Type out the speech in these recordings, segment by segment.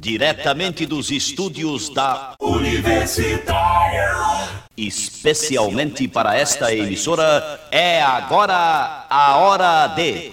Diretamente dos estúdios da Universitária. Especialmente para esta emissora, é agora a hora de.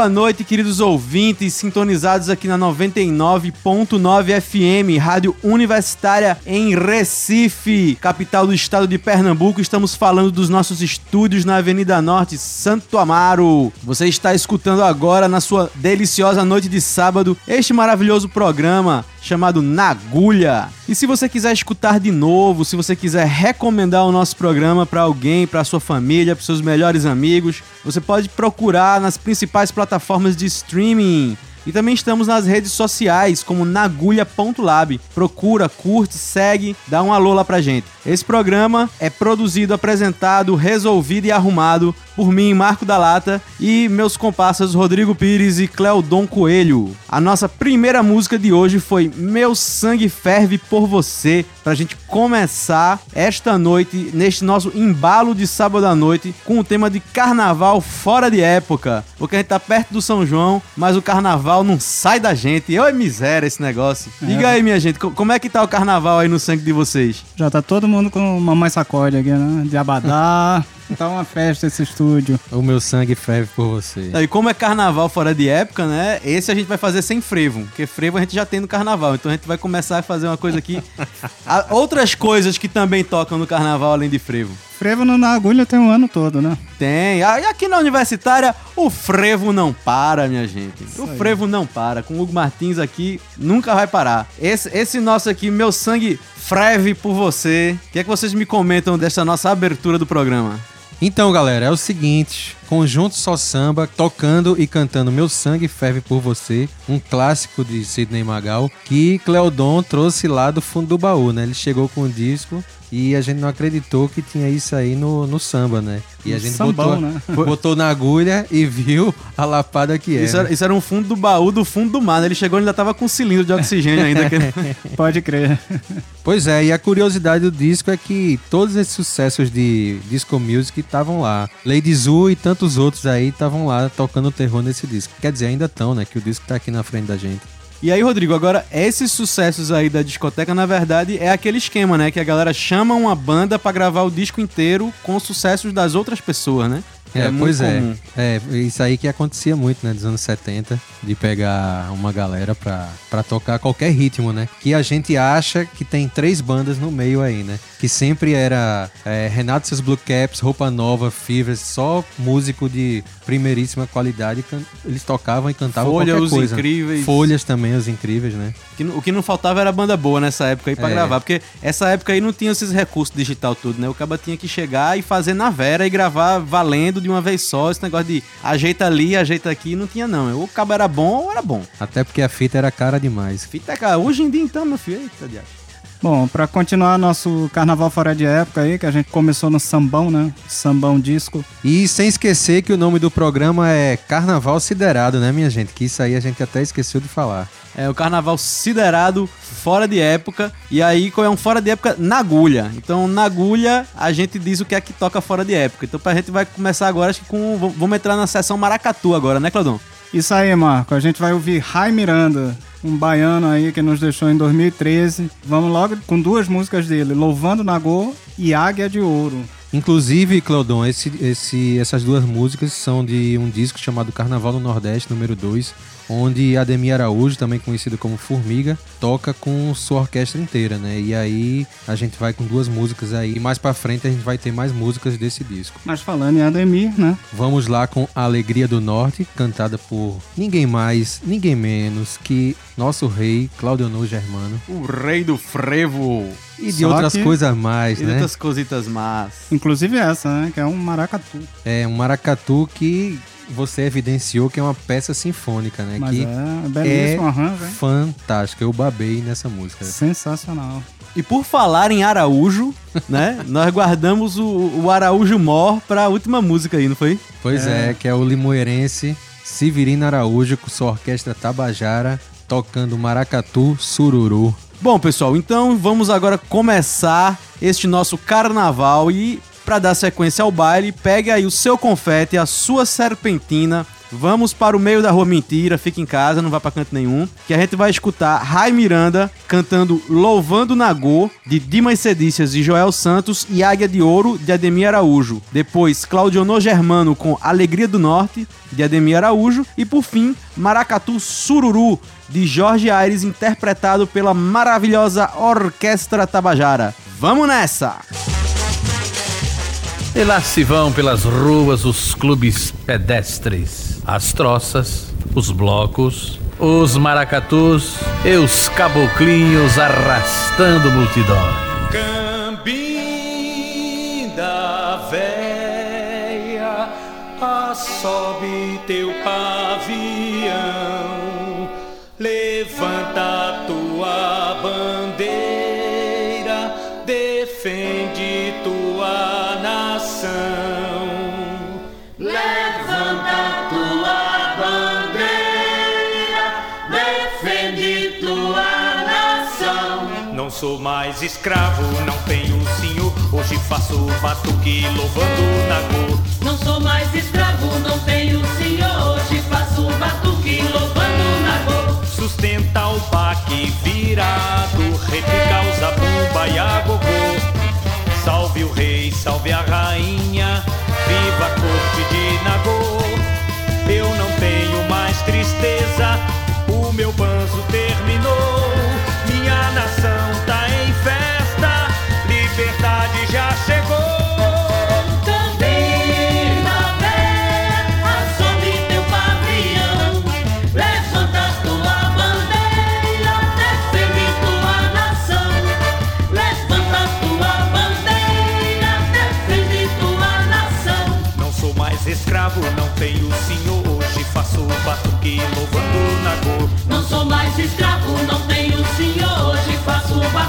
Boa noite, queridos ouvintes, sintonizados aqui na 99.9 FM, Rádio Universitária em Recife, capital do estado de Pernambuco. Estamos falando dos nossos estúdios na Avenida Norte, Santo Amaro. Você está escutando agora, na sua deliciosa noite de sábado, este maravilhoso programa chamado Nagulha. E se você quiser escutar de novo, se você quiser recomendar o nosso programa para alguém, para sua família, para seus melhores amigos, você pode procurar nas principais plataformas de streaming. E também estamos nas redes sociais, como nagulha.lab. Procura, curte, segue, dá um alô lá pra gente. Esse programa é produzido, apresentado, resolvido e arrumado por mim, Marco da Lata, e meus comparsas Rodrigo Pires e Cleodon Coelho. A nossa primeira música de hoje foi Meu Sangue Ferve por Você, pra gente começar esta noite, neste nosso embalo de sábado à noite, com o tema de carnaval fora de época. Porque a gente tá perto do São João, mas o carnaval não sai da gente. Eu é miséria esse negócio. Diga aí, minha gente, co- como é que tá o carnaval aí no sangue de vocês? Já tá todo mundo com mais sacode aqui, né? De abadá. tá uma festa esse estúdio. O meu sangue ferve por você. E como é carnaval fora de época, né? Esse a gente vai fazer sem frevo, porque frevo a gente já tem no carnaval. Então a gente vai começar a fazer uma coisa aqui. Outras coisas que também tocam no carnaval além de frevo. Frevo na agulha tem um ano todo, né? Tem. Ah, E aqui na universitária, o frevo não para, minha gente. o frevo não para. Com o Hugo Martins aqui, nunca vai parar. Esse, esse nosso aqui, meu sangue freve por você. O que é que vocês me comentam dessa nossa abertura do programa? Então, galera, é o seguinte. Conjunto Só Samba, tocando e cantando Meu Sangue Ferve por Você, um clássico de Sidney Magal, que Cleodon trouxe lá do fundo do baú, né? Ele chegou com o disco e a gente não acreditou que tinha isso aí no, no samba, né? E a gente sambão, botou, né? botou na agulha e viu a lapada que era. Isso era, isso era um fundo do baú do fundo do mar, né? Ele chegou e ainda tava com um cilindro de oxigênio ainda. aquele- Pode crer. Pois é, e a curiosidade do disco é que todos esses sucessos de disco music estavam lá. Lady Zoo e tantos outros aí estavam lá tocando terror nesse disco. Quer dizer, ainda estão, né? Que o disco tá aqui na frente da gente. E aí, Rodrigo, agora, esses sucessos aí da discoteca, na verdade, é aquele esquema, né? Que a galera chama uma banda pra gravar o disco inteiro com os sucessos das outras pessoas, né? É, muito pois é. comum. É, isso aí que acontecia muito, né, dos anos 70, de pegar uma galera pra, pra tocar qualquer ritmo, né? Que a gente acha que tem três bandas no meio aí, né? Que sempre era é, Renato e seus Blue Caps, Roupa Nova, Fevers, só músico de primeiríssima qualidade. Eles tocavam e cantavam Folha, qualquer Os coisa. Incríveis. Folhas também, os incríveis, né? O que não faltava era banda boa nessa época aí pra É. gravar, porque essa época aí não tinha esses recursos digital tudo, né? O cara tinha que chegar e fazer na vera e gravar valendo de uma vez só, esse negócio de ajeita ali, ajeita aqui, não tinha não. Ou o cabo era bom ou era bom. Até porque a fita era cara demais. Fita, cara, hoje em dia então, meu filho, eita, diacho. Bom, pra continuar nosso carnaval fora de época aí, que a gente começou no sambão, né? Sambão disco. E sem esquecer que o nome do programa é Carnaval Siderado, né, minha gente? Que isso aí a gente até esqueceu de falar. É o carnaval siderado fora de época. E aí é um fora de época na agulha. Então, na agulha, a gente diz o que é que toca fora de época. Então, a gente vai começar agora, acho que com. Vamos entrar na sessão Maracatu agora, né, Claudão? Isso aí, Marco. A gente vai ouvir Rai Miranda, um baiano aí que nos deixou em 2013. Vamos logo com duas músicas dele, Louvando Nagô e Águia de Ouro. Inclusive, Cleodon, esse, esse, essas duas músicas são de um disco chamado Carnaval no Nordeste, número 2, onde Ademir Araújo, também conhecido como Formiga, toca com sua orquestra inteira, né? E aí a gente vai com duas músicas aí. E mais pra frente a gente vai ter mais músicas desse disco. Mas falando em Ademir, né? Vamos lá com A Alegria do Norte, cantada por ninguém mais, ninguém menos que nosso rei, Claudionor Germano. O rei do frevo. E de Só outras que- coisas mais, E né? outras cositas más. Inclusive essa, né? Que é um maracatu. É um maracatu que você evidenciou que é uma peça sinfônica, né? Mas que é belíssimo arranjo, hein? fantástico. Eu babei nessa música. Sensacional. E por falar em Araújo, né? Nós guardamos o, o Araújo Mor pra última música aí, não foi? Pois é. que é o limoeirense Severino Araújo com sua orquestra Tabajara tocando maracatu sururu. Bom, pessoal, então vamos agora começar este nosso carnaval e para dar sequência ao baile, pegue aí o seu confete, a sua serpentina. Vamos para o meio da rua mentira, fique em casa, não vá para canto nenhum, que a gente vai escutar Rai Miranda cantando Louvando Nagô de Dimas Cedícias de Joel Santos e Águia de Ouro de Ademir Araújo. Depois Claudionor Germano com Alegria do Norte de Ademir Araújo e por fim Maracatu Sururu de Jorge Aires, interpretado pela maravilhosa Orquestra Tabajara. Vamos nessa! E lá se vão pelas ruas os clubes pedestres, as troças, os blocos, os maracatus e os caboclinhos arrastando multidão. Cambinda véia, assobe teu pavião, levanta tua bandeira, sou mais escravo, não tenho senhor. Hoje faço batuque louvando Nagô. Não sou mais escravo, não tenho senhor. Hoje faço batuque louvando Nagô. Sustenta o baque virado, repica o zabumba e a gogô. Salve o rei, salve a rainha, viva a corte de Nagô. Eu não tenho mais tristeza, o meu banzo terminou. Minha nação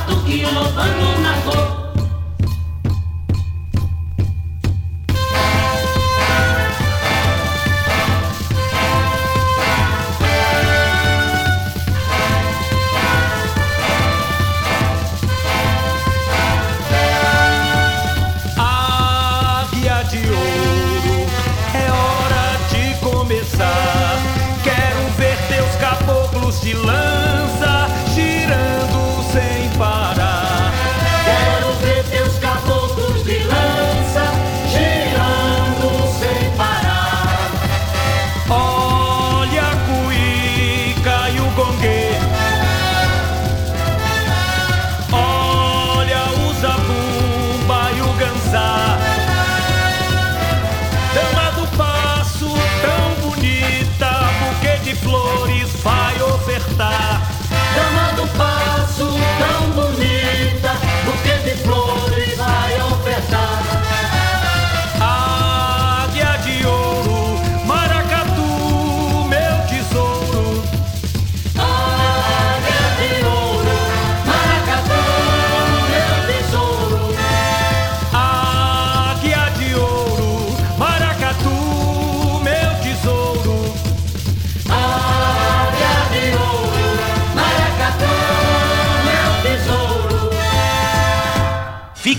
faço batuque louvando Nagô.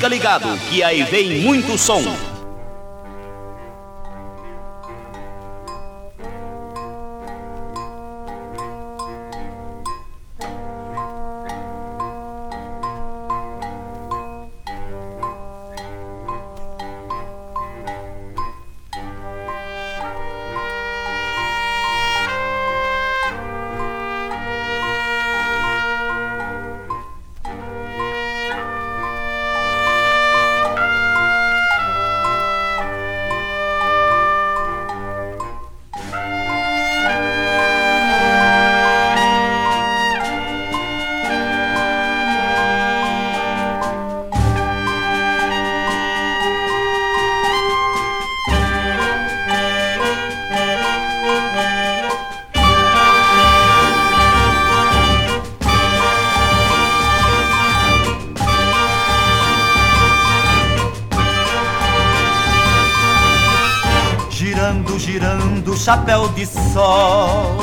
Fica ligado que aí vem muito som. Chapéu de sol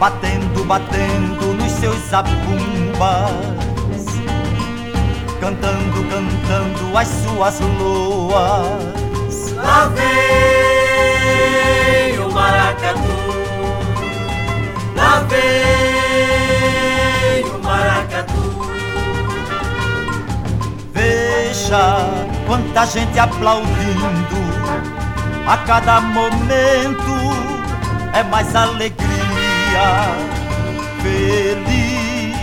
Batendo, batendo nos seus zabumbas Cantando, cantando as suas loas. Lá vem o maracatu, lá vem o maracatu. Veja quanta gente aplaudindo A cada momento é mais alegria. Feliz,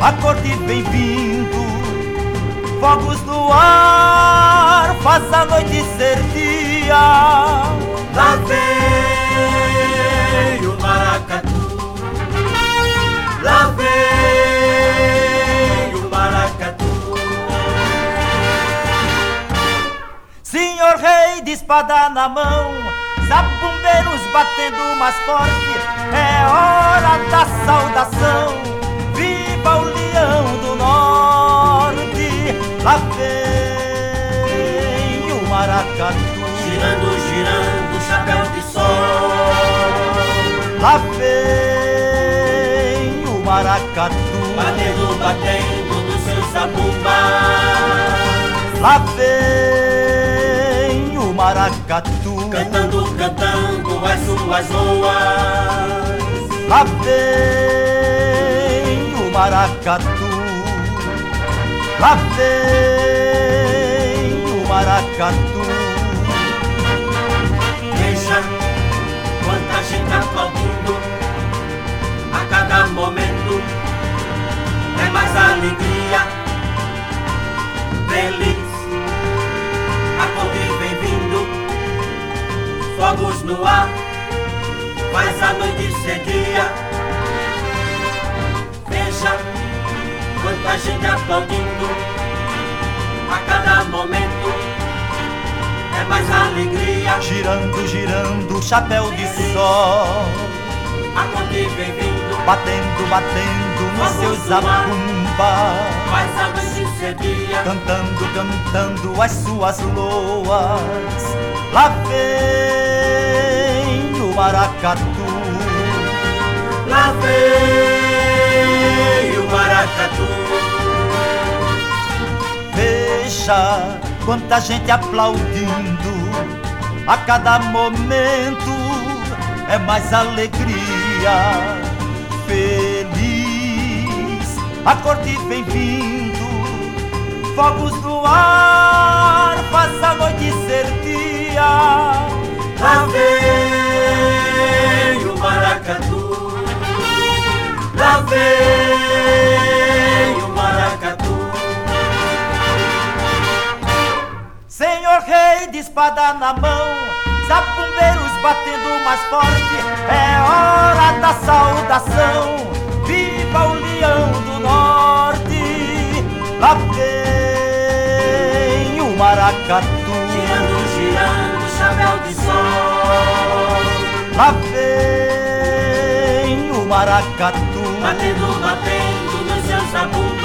acorde bem-vindo Fogos no ar, faz a noite ser dia. Lá vem espada na mão, zabumbeiros batendo mais forte, é hora da saudação. Viva o leão do norte, lá vem o maracatu. Girando, girando, chapéu de sol, Lá vem o maracatu. batendo, batendo dos seus zabumbas. Lá vem maracatu. Cantando, cantando as suas loas. Lá vem o maracatu. Lá vem o maracatu. Veja quanta gente aplaudindo a cada momento. É mais alegria, Fogos no ar, faz a noite ser dia. Veja quanta gente aplaudindo a cada momento. É Girando, girando o chapéu de sol A corte vem vindo, Batendo, batendo nos seus zabumba faz a noite ser dia. Cantando, cantando as suas loas Lá vem o maracatu. Lá vem o maracatu. Veja quanta gente aplaudindo. A cada momento é mais alegria. Feliz, a corte vem vindo Fogos no ar, faz a noite ser dia Lá vem o maracatu. Lá vem o maracatu. Senhor rei de espada na mão, zapumbeiros batendo mais forte, é hora da saudação. Viva o leão do norte, lá vem o maracatu, lá vem o maracatu, Batendo, batendo nos seus zabumbas.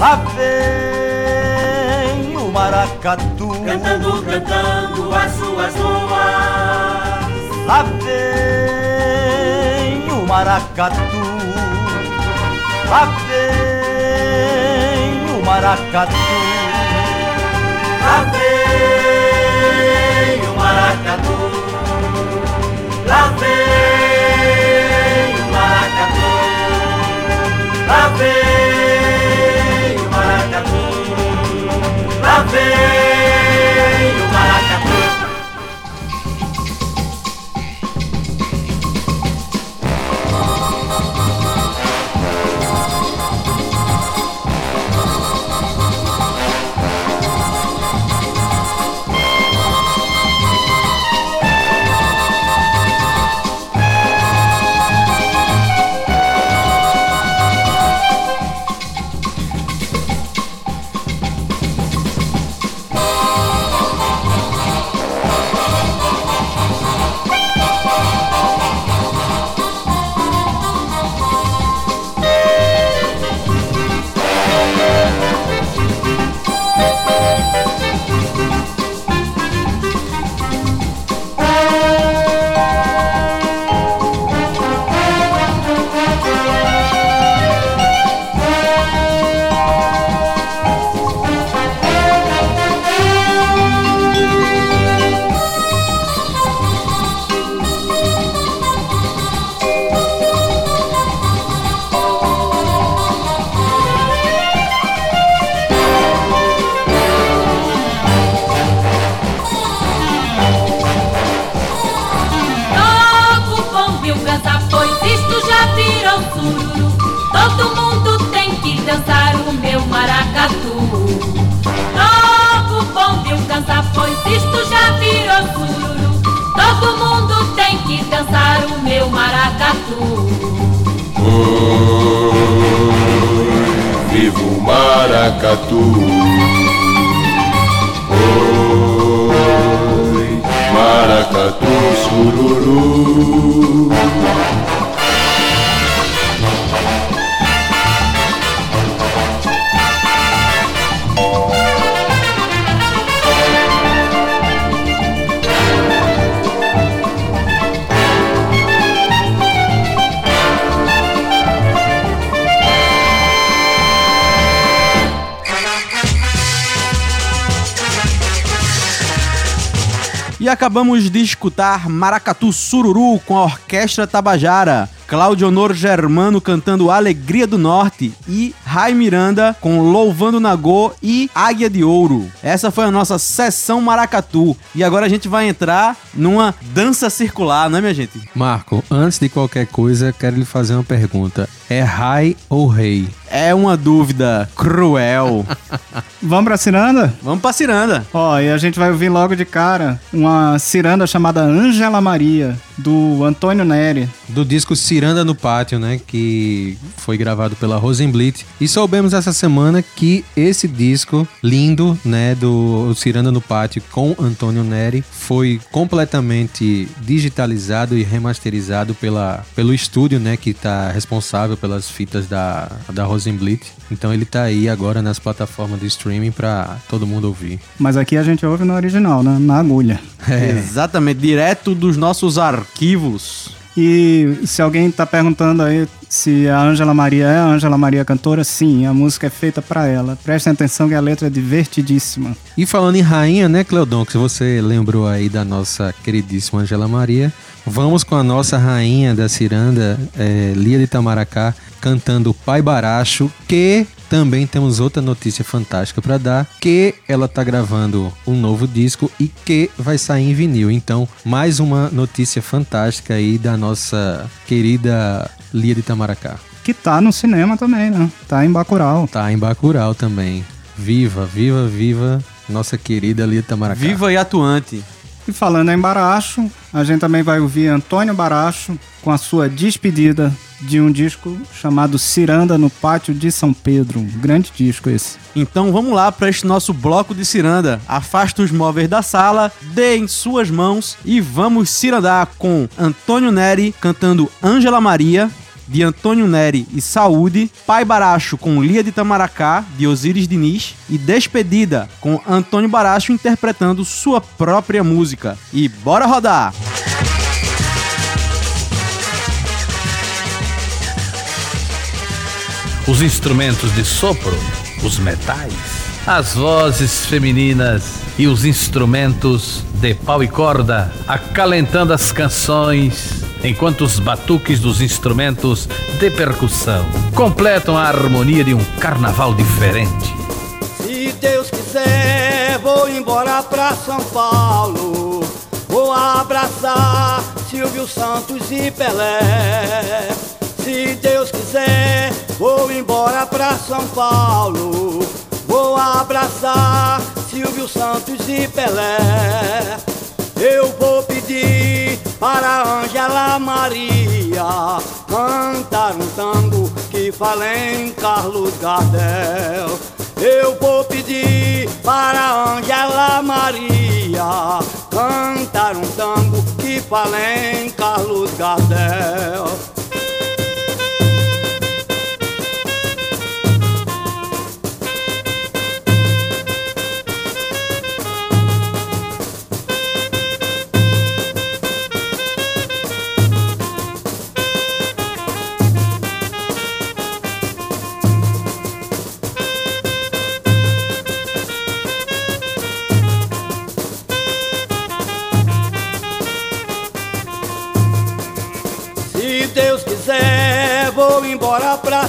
lá vem o maracatu. Cantando, cantando as suas loas. Lá vem o maracatu Lá vem o maracatu Lá vem o maracatu. Lá vem o maracatu. Lá vem o maracatu. Lá vem acabamos de escutar Maracatu Sururu com a Orquestra Tabajara. Cláudio Honor Germano cantando Alegria do Norte e Rai Miranda com Louvando Nagô e Águia de Ouro. Essa foi a nossa sessão Maracatu. E agora a gente vai entrar numa dança circular, não é, minha gente? Marco, antes de qualquer coisa, quero lhe fazer uma pergunta. É Rai ou Rei? É uma dúvida cruel. Vamos pra ciranda? Vamos pra ciranda. Ó, e a gente vai ouvir logo de cara uma ciranda chamada Ângela Maria. Do Antônio Neri. do disco Ciranda no Pátio, né? Que foi gravado pela Rosenblit. E soubemos essa semana que esse disco lindo, né? Do Ciranda no Pátio com Antônio Neri foi completamente digitalizado e remasterizado pela, pelo estúdio, né? Que tá responsável pelas fitas da, da Rosenblit. Então ele tá aí agora nas plataformas de streaming pra todo mundo ouvir. Mas aqui a gente ouve no original, né? Na agulha. Exatamente, direto dos nossos arquivos. E se alguém tá perguntando aí se a Ângela Maria é a Ângela Maria cantora, sim, a música é feita pra ela. Prestem atenção que a letra é divertidíssima. E falando em rainha, né, Cleodon, que você lembrou aí da nossa queridíssima Angela Maria, vamos com a nossa rainha da ciranda, é, Lia de Itamaracá, cantando Pai Baracho, que também temos outra notícia fantástica pra dar, que ela tá gravando um novo disco e que vai sair em vinil. Então, mais uma notícia fantástica aí da nossa querida Lia de Itamaracá. Que tá no cinema também, né? Tá em Bacurau. Tá em Bacurau também. Viva, viva, viva nossa querida Lia de Itamaracá. Viva e atuante. E falando em Baracho, a gente também vai ouvir Antônio Baracho com a sua despedida de um disco chamado Ciranda no Pátio de São Pedro. Um grande disco esse. Então vamos lá para este nosso bloco de ciranda. Afasta os móveis da sala, dê em suas mãos e vamos cirandar com Antônio Neri cantando Ângela Maria, de Antônio Neri e Saúde, Pai Baracho com Lia de Tamaracá, de Osíris Diniz, e Despedida com Antônio Baracho interpretando sua própria música. E bora rodar! Os instrumentos de sopro, os metais, as vozes femininas e os instrumentos de pau e corda, acalentando as canções, enquanto os batuques dos instrumentos de percussão completam a harmonia de um carnaval diferente. Se Deus quiser, vou embora pra São Paulo. Vou abraçar Silvio Santos e Pelé. Se Deus quiser, vou embora pra São Paulo. Vou abraçar Silvio Santos e Pelé. Eu vou pedir para Angela Maria cantar um tango que fala em Carlos Gardel. Eu vou pedir para Angela Maria cantar um tango que fala em Carlos Gardel.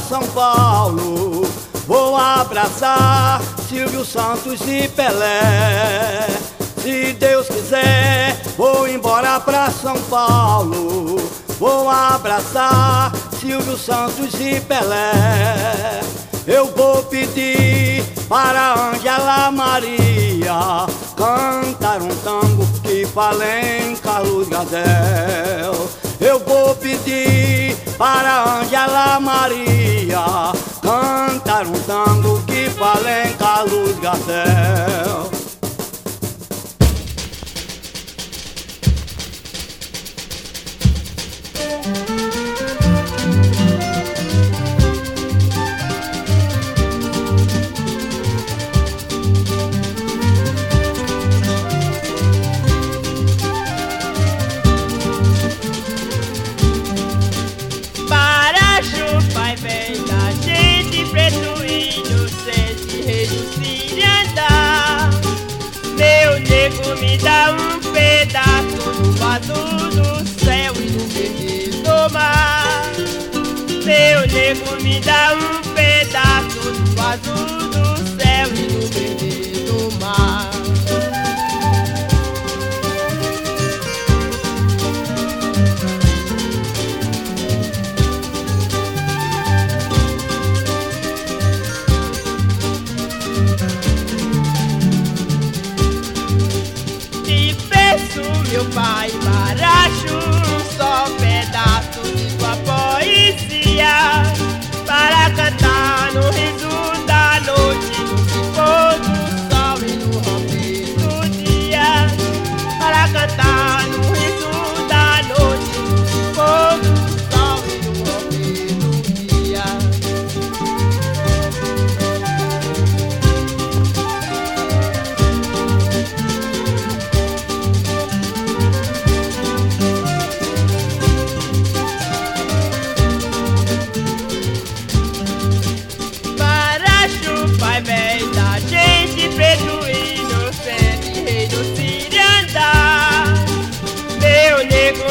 São Paulo. Vou abraçar Silvio Santos e Pelé. Se Deus quiser, vou embora pra São Paulo. Vou abraçar Silvio Santos e Pelé. Eu vou pedir para Angela Maria cantar um tango que fala em Carlos Gardel. Eu vou pedir para Angela Maria cantar um tango que fala em Carlos Gardel.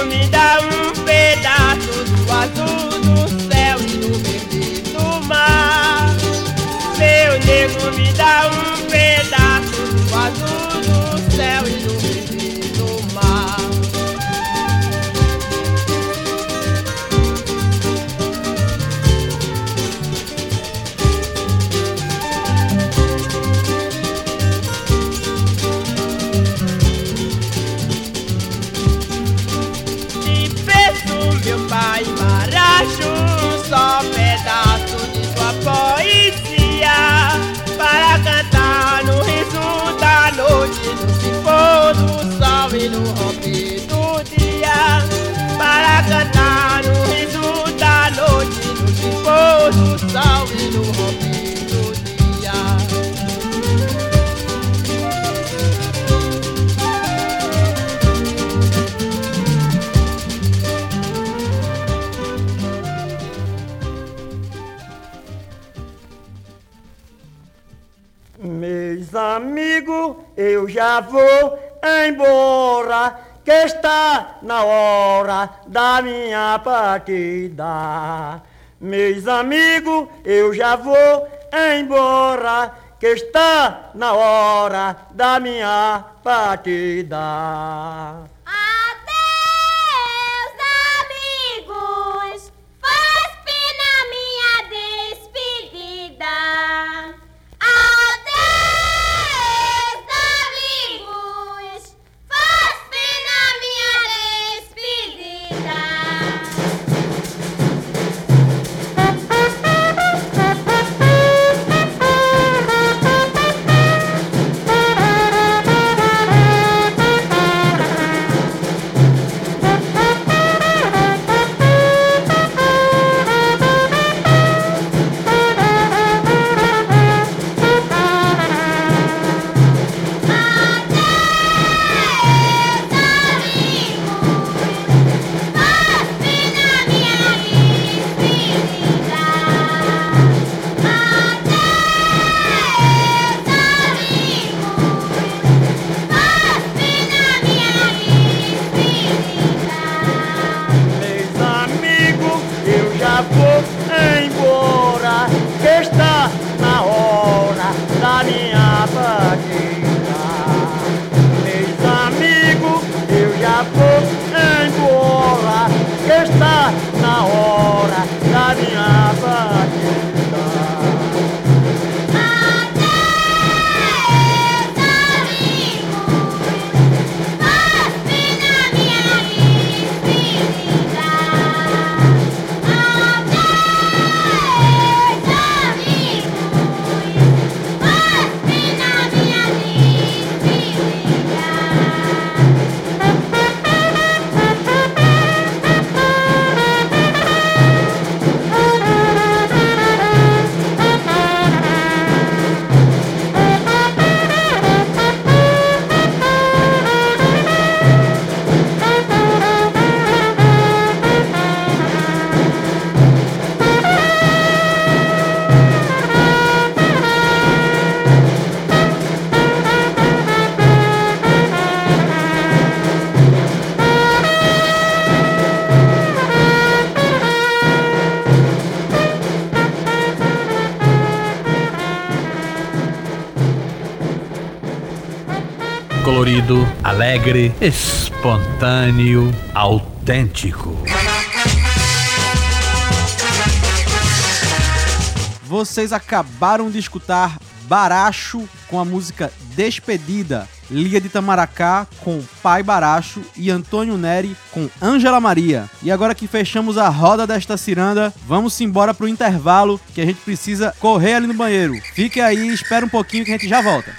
oportunidad. digo, eu já vou embora, que está na hora da minha partida. Meus amigos, eu já vou embora, que está na hora da minha partida. alegre, espontâneo, autêntico. Vocês acabaram de escutar Baracho com a música Despedida, Liga de Tamaracá com Pai Baracho e Antônio Neri com Ângela Maria. E agora que fechamos a roda desta ciranda, vamos embora pro intervalo que a gente precisa correr ali no banheiro. Fique aí, espera um pouquinho que a gente já volta.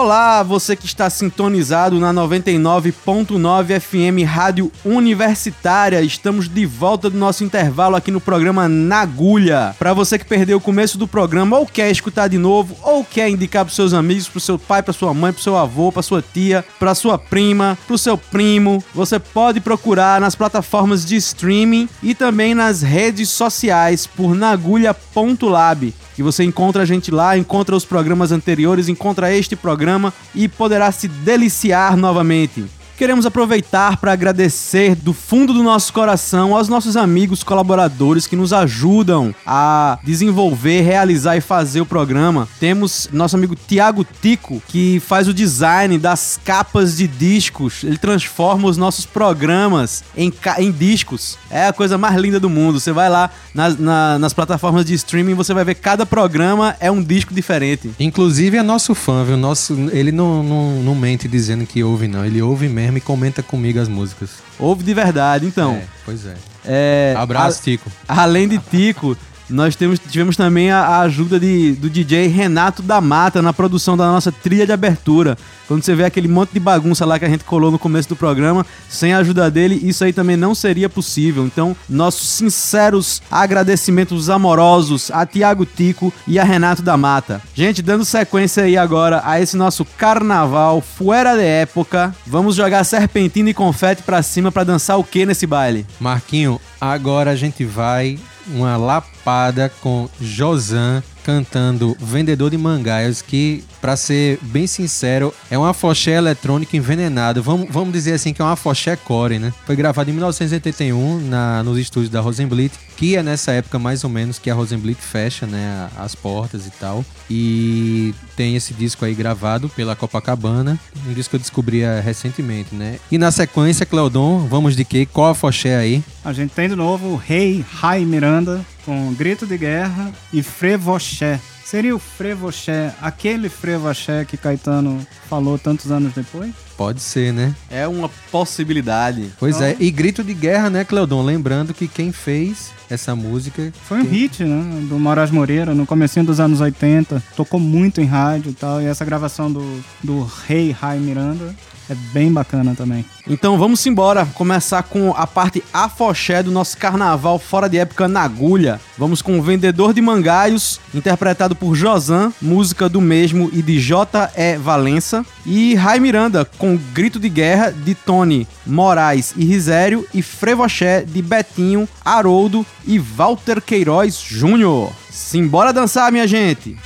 Olá, você que está sintonizado na 99.9 FM Rádio Universitária. Estamos de volta do nosso intervalo aqui no programa Na Agulha. Para você que perdeu o começo do programa ou quer escutar de novo ou quer indicar para seus amigos, para seu pai, para sua mãe, para seu avô, para sua tia, para sua prima, para seu primo, você pode procurar nas plataformas de streaming e também nas redes sociais por nagulha.lab que você encontra a gente lá, encontra os programas anteriores, encontra este programa e poderá se deliciar novamente. Queremos aproveitar para agradecer do fundo do nosso coração aos nossos amigos colaboradores que nos ajudam a desenvolver, realizar e fazer o programa. Temos nosso amigo Tiago Tico, que faz o design das capas de discos. Ele transforma os nossos programas em, em discos. É a coisa mais linda do mundo. Você vai lá nas, na- nas plataformas de streaming, você vai ver cada programa é um disco diferente. Inclusive é nosso fã, viu? Nosso, ele não, não, não mente dizendo que ouve, não. Ele ouve mesmo e comenta comigo as músicas. Ouve de verdade, então. É, pois é. É, Abraço, a- Tico. Além de Tico, nós temos, tivemos também a, a ajuda de, do DJ Renato da Mata na produção da nossa trilha de abertura. Quando você vê aquele monte de bagunça lá que a gente colou no começo do programa, sem a ajuda dele, isso aí também não seria possível. Então, nossos sinceros agradecimentos amorosos a Tiago Tico e a Renato da Mata. Gente, dando sequência aí agora a esse nosso carnaval fora de época, vamos jogar serpentina e confete pra cima pra dançar o que nesse baile? Marquinho, agora a gente vai uma lapada com Josan cantando Vendedor de Mangaios, que, pra ser bem sincero, é um afoxé eletrônico envenenado. Vamos, vamos dizer assim que é um afoxé core, né? Foi gravado em 1981 na, nos estúdios da Rosenblit, que é nessa época mais ou menos que a Rosenblit fecha, né, as portas e tal. E tem esse disco aí gravado pela Copacabana, um disco que eu descobri eh, recentemente, né? E na sequência, Cleodon, vamos de quê? Qual afoxé aí? A gente tem de novo o Rei Rai Miranda com Grito de Guerra e Frevoché. Seria o Frevoché, aquele Frevoché que Caetano falou tantos anos depois? Pode ser, né? É uma possibilidade. Pois é, e grito de guerra, né, Cleodon? Lembrando que quem fez essa música. Foi um hit, né? Do Moraes Moreira, no comecinho dos anos 80. Tocou muito em rádio e tal. E essa gravação do, do Rei Rai Miranda é bem bacana também. Então vamos embora, começar com a parte afoxé do nosso carnaval fora de época na agulha. Vamos com o Vendedor de Mangaios, interpretado por Josan, música do mesmo e de J.E. Valença. E Rai Miranda, com Grito de Guerra de Tony Moraes e Risério. E Frevoché de Betinho, Haroldo e Walter Queiroz Júnior. Simbora dançar, minha gente!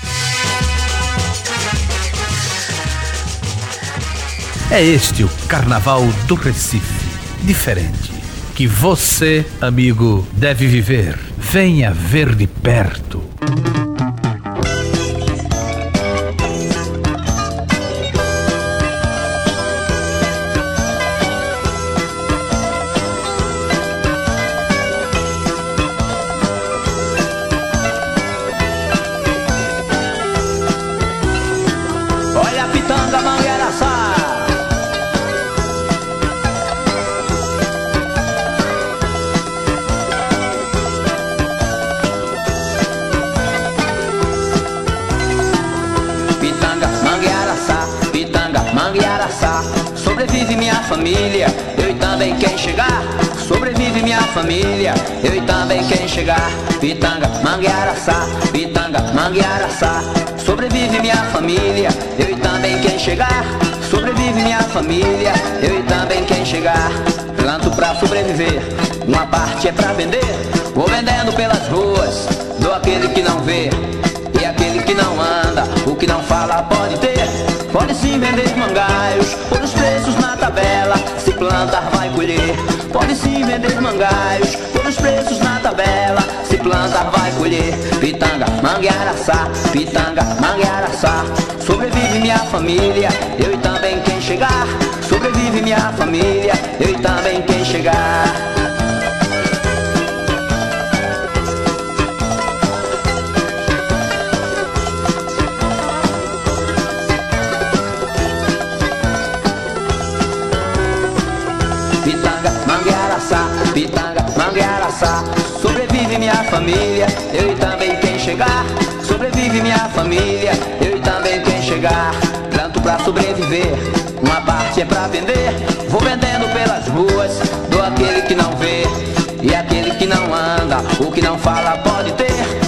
É este o Carnaval do Recife. Diferente. Que você, amigo, deve viver. Venha ver de perto. Sobrevive minha família, eu e também quem chegar? Pitanga, mangueiraçá, pitanga, mangueiraçá Sobrevive minha família, eu e também quem chegar? Sobrevive minha família, eu e também quem chegar? Planto pra sobreviver, uma parte é pra vender. Vou vendendo pelas ruas, dou aquele que não vê. E aquele que não anda, o que não fala pode ter. Pode sim vender mangaios, por os preços na tabela. Se plantar vai colher. Pode sim vender mangaios, por os preços na tabela. Se plantar vai colher. Pitanga, manguearaçá, pitanga, manguearaçá. Sobrevive minha família, eu e também quem chegar. Sobrevive minha família, eu e também quem chegar. Pitanga, Manguearaçá. Sobrevive minha família, eu e também quem chegar. Sobrevive minha família, eu e também quem chegar. Planto pra sobreviver, uma parte é pra vender. Vou vendendo pelas ruas, dou aquele que não vê. E aquele que não anda, o que não fala pode ter.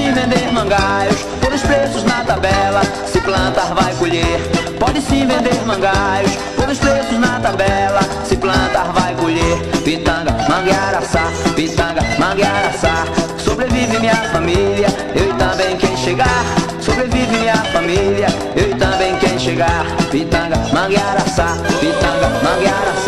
Sim vender mangaios, pelos preços na tabela. Se plantar vai colher. Pode sim vender mangaios, pelos preços na tabela. Se plantar vai colher. Pitanga, manguearaçá, pitanga, manguearaçá. Sobrevive minha família, eu e também quem chegar. Sobrevive minha família, eu e também quem chegar. Pitanga, manguearaçá, pitanga, manguearaçá,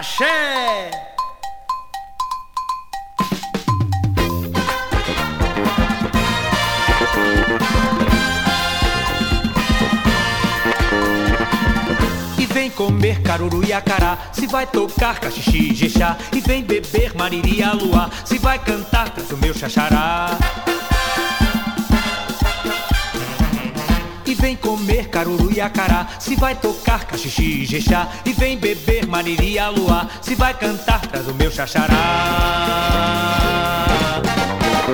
Axé! E vem comer caruru e acará Se vai tocar cachixi e jexá E vem beber mariri e luar Se vai cantar traz o meu xaxará E vem comer caruru e acará. Se vai tocar cachixi e jexá E vem beber mariri e Se vai cantar traz o meu xaxará.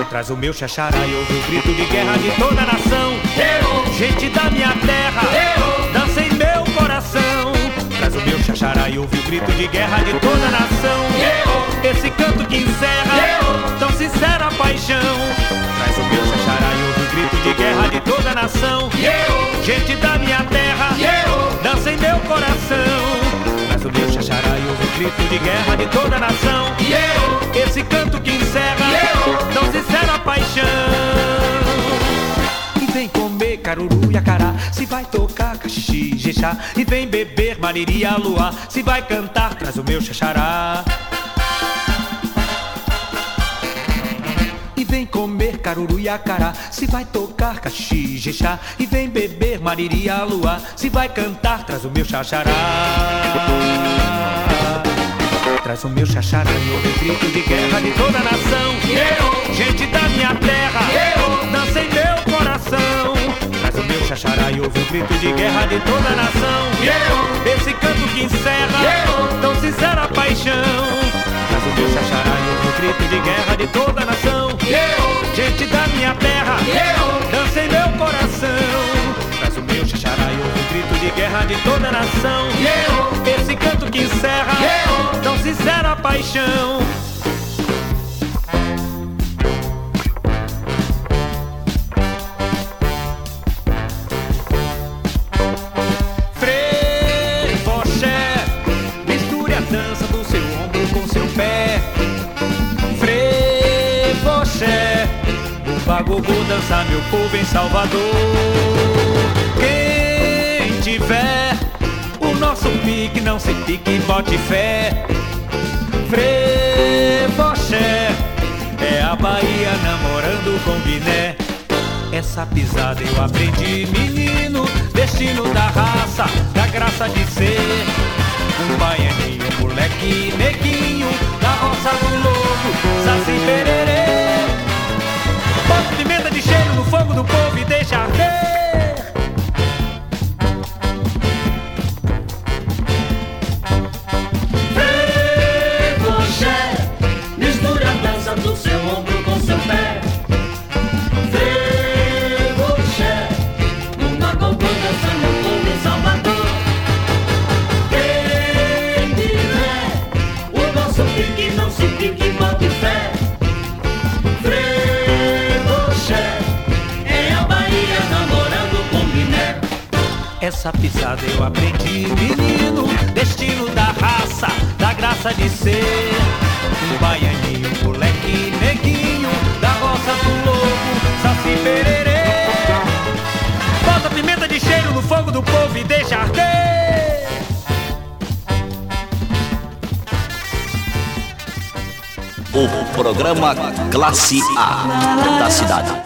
Traz o meu xaxará e ouve o grito de guerra de toda a nação. Eu, gente da minha terra. Eu, dança em meu coração. Traz o meu xaxará e ouve o grito de guerra de toda a nação. Eu, esse canto que encerra. Eu, tão sincera paixão Traz o meu xaxará e ouve o grito de guerra de toda a nação. Eu, gente da minha terra Eu, dança em meu coração. Traz o meu xaxará e ouve o grito de guerra de toda a nação. Eu, esse canto que encerra Eu, tão sincera paixão. E vem comer caruru e acará Se vai tocar cachixi e jexá. E vem beber mariri e luar Se vai cantar, traz o meu xaxará vem comer caruru e acará. Se vai tocar cachixi e vem beber mariri e luar Se vai cantar, traz o meu xaxará. Traz o meu xaxará e ouve o grito de guerra de toda a nação. Eu, gente da minha terra Eu, dança em meu coração. Traz o meu xaxará e ouve o grito de guerra de toda a nação. Eu, esse canto que encerra Eu, tão sincera paixão Traz o meu xaxará e o grito de guerra de toda a nação. Eu, gente da minha terra Eu, dança em meu coração. Traz o meu xaxará e o grito de guerra de toda a nação. Eu, esse canto que encerra Eu, tão sincera paixão bagogô dança meu povo em Salvador. Quem tiver o nosso pique, não se pique, bote fé. Frevoxé, é a Bahia namorando com Guiné essa pisada eu aprendi, menino, destino da raça, da graça de ser. Um baianinho, moleque, neguinho, da roça do lobo, saci pererê. Bota pimenta de cheiro no fogo do povo e deixa arder. Essa pisada eu aprendi, menino, destino da raça, da graça de ser um baianinho, moleque, neguinho, da roça do lobo, saci pererê. Bota pimenta de cheiro no fogo do povo e deixa arder. O programa Classe A da cidade.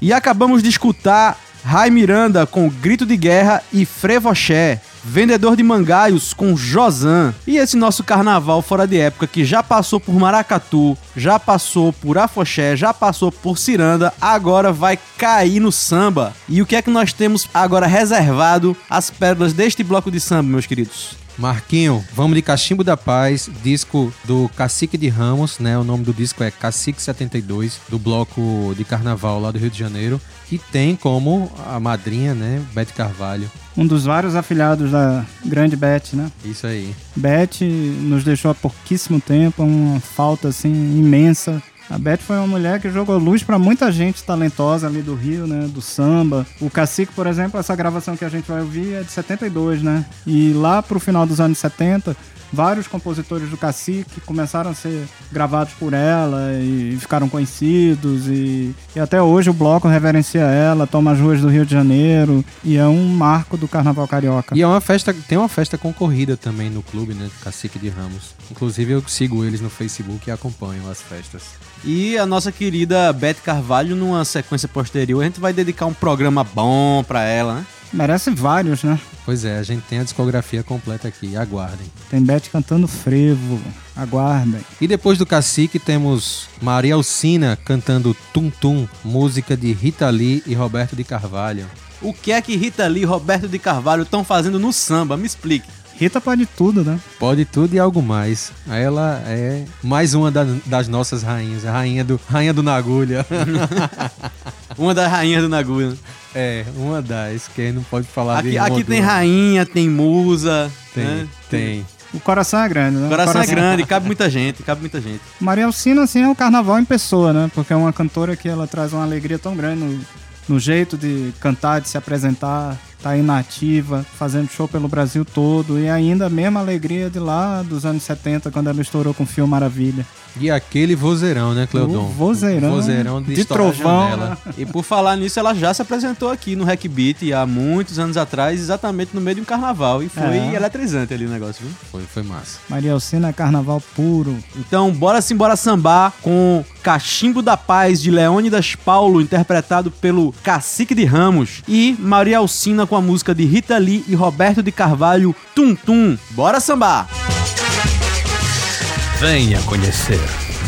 E acabamos de escutar Rai Miranda com Grito de Guerra e Frevoché. Vendedor de Mangaios com Josan. E esse nosso carnaval fora de época que já passou por Maracatu, já passou por Afoxé, já passou por Ciranda, agora vai cair no samba. E o que é que nós temos agora reservado as pérolas deste bloco de samba, meus queridos? Marquinho, vamos de Cachimbo da Paz, disco do Cacique de Ramos, né? O nome do disco é Cacique 72, do bloco de carnaval lá do Rio de Janeiro, que tem como a madrinha, né, Bete Carvalho. Um dos vários afilhados da grande Beth, né? Isso aí. Beth nos deixou há pouquíssimo tempo, uma falta assim imensa. A Beth foi uma mulher que jogou luz pra muita gente talentosa ali do Rio, né? Do samba. O Cacique, por exemplo, essa gravação que a gente vai ouvir é de 72, né? E lá pro final dos anos 70, vários compositores do Cacique começaram a ser gravados por ela e ficaram conhecidos. E, e até hoje o bloco reverencia ela, toma as ruas do Rio de Janeiro. E é um marco do Carnaval Carioca. E é uma festa, tem uma festa concorrida também no clube, né? Cacique de Ramos. Inclusive eu sigo eles no Facebook e acompanho as festas. E a nossa querida Beth Carvalho, numa sequência posterior, a gente vai dedicar um programa bom pra ela, né? Merece vários, né? Pois é, a gente tem a discografia completa aqui, aguardem. Tem Beth cantando frevo. Aguardem. E depois do Cacique temos Maria Alcina cantando Tum Tum, música de Rita Lee e Roberto de Carvalho. O que é que Rita Lee e Roberto de Carvalho estão fazendo no samba? Me explique. Rita pode tudo, né? Pode tudo e algo mais. Ela é mais uma da- das nossas rainhas, a rainha do, rainha do Nagulha. Uma das rainhas do Nagulha. É, uma das, que não pode falar Aqui, aqui tem rainha, tem musa. Tem, né? tem. O coração é grande, né? O coração é grande, cabe muita gente, cabe muita gente. Maria Alcina, assim, é o carnaval em pessoa, né? Porque é uma cantora que ela traz uma alegria tão grande no, no jeito de cantar, de se apresentar, tá aí na ativa, fazendo show pelo Brasil todo. E ainda a mesma alegria de lá dos anos 70, quando ela estourou com o Fio Maravilha. E aquele vozeirão, né, Cleodon? O vozeirão vozeirão de, de trovão, janela. né? E por falar nisso, ela já se apresentou aqui no Hack Beat há muitos anos atrás, exatamente no meio de um carnaval. E foi É. eletrizante ali o negócio, viu? Foi, foi massa. Maria Alcina é carnaval puro. Então, bora sim, bora sambar com Cachimbo da Paz de Leônidas Paulo, interpretado pelo Cacique de Ramos, e Maria Alcina com a música de Rita Lee e Roberto de Carvalho, Tum Tum. Bora sambar! Venha conhecer.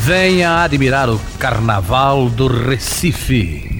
Venha admirar o Carnaval do Recife.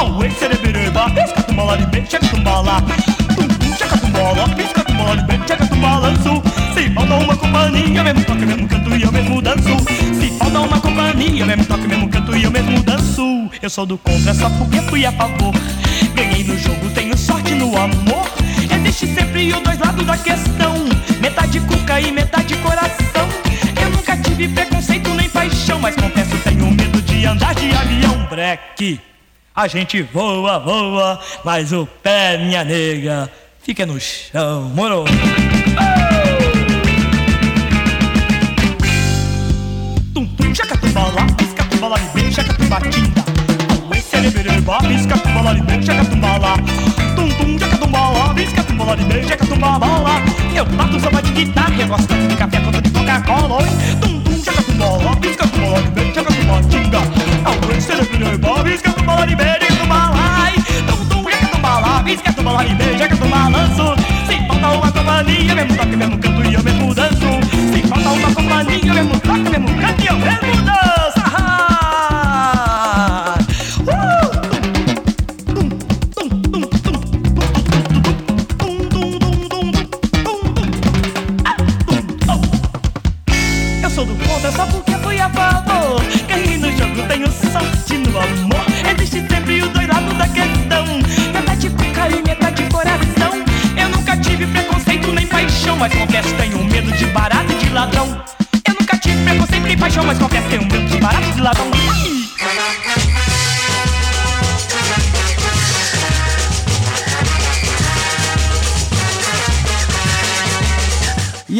tumba chinga. Aue serebereba, bisca tumbala. Tum tum chaka tumbala, bisca tumbala libe, chaka tumba lanço. Se falta uma companhia, mesmo toque, mesmo canto e eu mesmo danço. Se falta uma companhia, mesmo toque, mesmo canto e eu mesmo danço. Eu sou do contra só porque fui a favor. Ganhei no jogo, tenho sorte no amor. Existe sempre os dois lados da questão. Metade cuca e metade coração. Eu nunca tive preconceito nem paixão, mas confesso tenho medo de andar de avião. Breque, a gente voa, voa, mas o pé, minha nega, fica no chão, moro? Tum tum, jacatumbalá, piscatumbalá, bem, jacatumbatinga. Esse cerebereba, piscatumbalá, bem, jacatumbalá. Tum tum, jacatumbalá, piscatumbalá, bem, jacatumbalá. Eu bato samba de guitarra, eu gosto tanto de café quanto de Coca-Cola. Tum tum, jacatumbalá, piscatumbalá, bem, jacatumbatinga. Esse cerebereba, piscatumbalá, bem, jacatumbalá. Tum tum, jacatumbalá, piscatumbalá, bem, jacatumbalanço. Se falta uma companhia, mesmo toque, mesmo canto e eu mesmo danço. Se falta uma companhia, mesmo toque, mesmo canto e eu mesmo danço.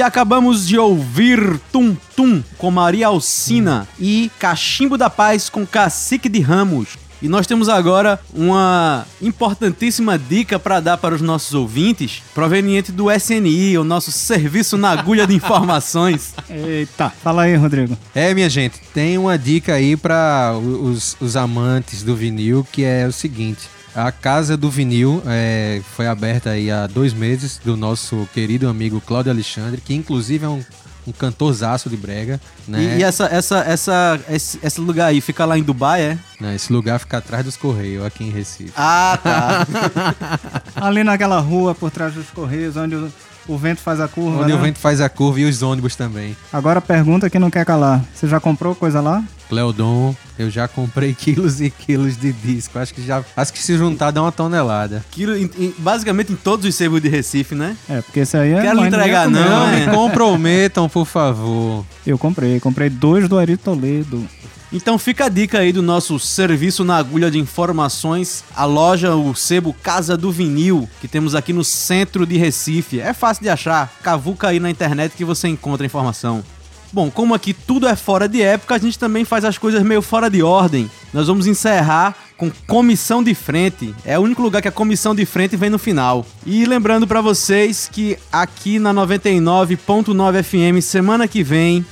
E acabamos de ouvir Tum Tum com Maria Alcina e Cachimbo da Paz com Cacique de Ramos. E nós temos agora uma importantíssima dica para dar para os nossos ouvintes, proveniente do SNI, o nosso Serviço na Agulha de Informações. Eita, fala aí, Rodrigo. É, minha gente, tem uma dica aí para os, os amantes do vinil, que é o seguinte. A Casa do Vinil é, foi aberta aí há dois meses do nosso querido amigo Cláudio Alexandre, que inclusive é um, um cantorzaço de brega, né? E, e essa, essa, essa, esse, esse lugar aí fica lá em Dubai, é? Não, esse lugar fica atrás dos Correios, aqui em Recife. Ah, tá. Ali naquela rua por trás dos Correios, onde o, o vento faz a curva. Onde né? o vento faz a curva e os ônibus também. Agora a pergunta que não quer calar. Você já comprou coisa lá? Cleodon, eu já comprei quilos e quilos de disco. Acho que já. Acho que se juntar dá uma tonelada. Quilo, em- em- basicamente em todos os sebos de Recife, né? É, porque esse aí é. Quero entregar, não, comeu. é. Me comprometam, por favor. Eu comprei, comprei dois do Ari Toledo. Então fica a dica aí do nosso serviço na agulha de informações, a loja, o sebo Casa do Vinil, que temos aqui no centro de Recife. É fácil de achar, cavuca aí na internet que você encontra a informação. Bom, como aqui tudo é fora de época, a gente também faz as coisas meio fora de ordem. Nós vamos encerrar com comissão de frente. É o único lugar que a comissão de frente vem no final. E lembrando pra vocês que aqui na 99.9 FM semana que vem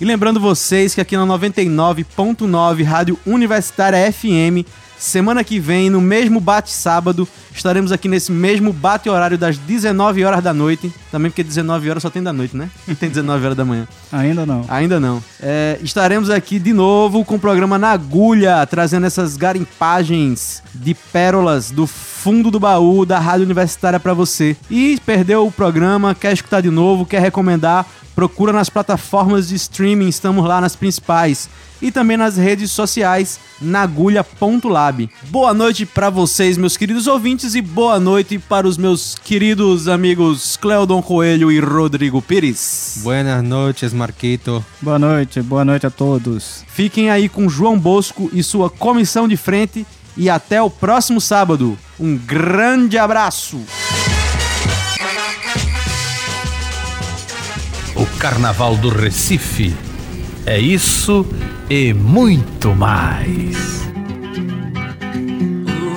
e lembrando vocês que aqui na 99.9 Rádio Universitária FM, semana que vem, no mesmo bate sábado, estaremos aqui nesse mesmo bate horário das 19 horas da noite. Também porque 19 horas só tem da noite, né? Não tem 19 horas da manhã. Ainda não. Ainda não. É, estaremos aqui de novo com o programa Na Agulha, trazendo essas garimpagens de pérolas do fundo do baú da Rádio Universitária pra você. E perdeu o programa, quer escutar de novo, quer recomendar, procura nas plataformas de streaming, estamos lá nas principais. E também nas redes sociais, nagulha.lab. Boa noite pra vocês, meus queridos ouvintes, e boa noite para os meus queridos amigos Cleodon Coelho e Rodrigo Pires. Buenas noches, Marquito. Boa noite, boa noite a todos. Fiquem aí com João Bosco e sua comissão de frente e até o próximo sábado. Um grande abraço. O Carnaval do Recife é isso e muito mais.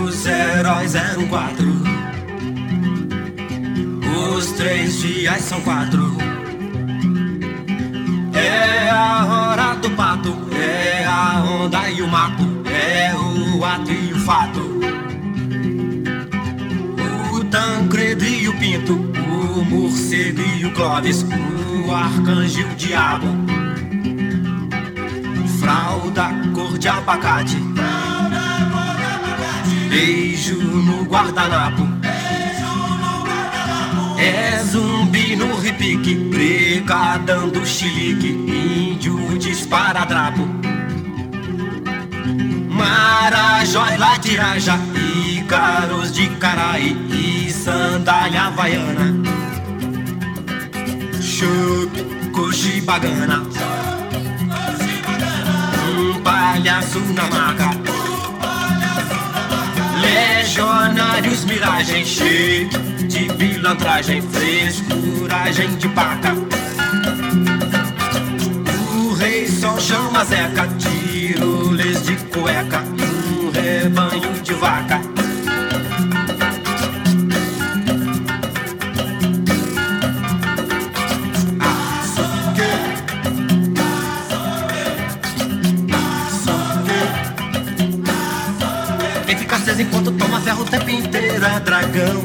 Os heróis eram quatro. Os três dias são quatro. É a hora do pato, é a onda e o mato, é o ato e o fato. O Tancredo e o Pinto, o morcego e o Clóvis, o arcanjo e o diabo. Fralda cor de abacate. Beijo no guardanapo. É zumbi no repique, briga dando chilique, índio dispara drapo. Marajó lá tiraja, ícaros de caraí e sandália havaiana. Chup, cochibagana. Um palhaço na maca. Legionários miragem cheio de pilantragem, frescuragem de paca. O rei só chama Zeca, tiroles de cueca, um rebanho de vaca. É dragão.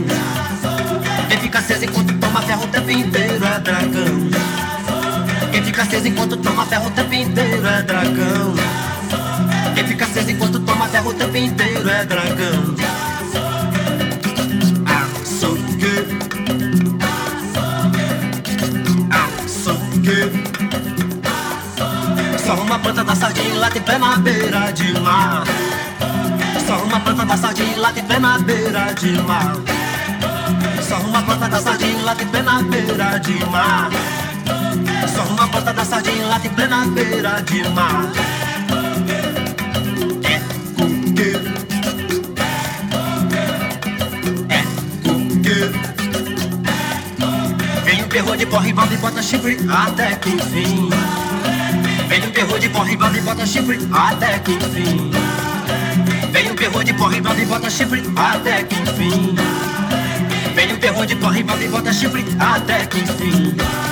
Quem fica aceso enquanto toma ferro o tempo inteiro é dragão. Quem fica aceso enquanto toma ferro o tempo inteiro é dragão. Quem fica aceso enquanto toma ferro o tempo inteiro é dragão. Açougue. Açougue. Só uma planta da sardinha lá na beira de mar. Planta da sardinha de pé na beira de mar. Só uma planta da sardinha de pé na beira de mar. Só uma planta da sardinha de pé na beira de mar. É cuque. É cuque. Vem o terror de porra e balde e bota chifre até que enfim. Vem o terror de porra e balde e bota chifre até que enfim. Vem o terror de porra e e bota chifre até que enfim. Vem o terror de porra e bota chifre até que enfim.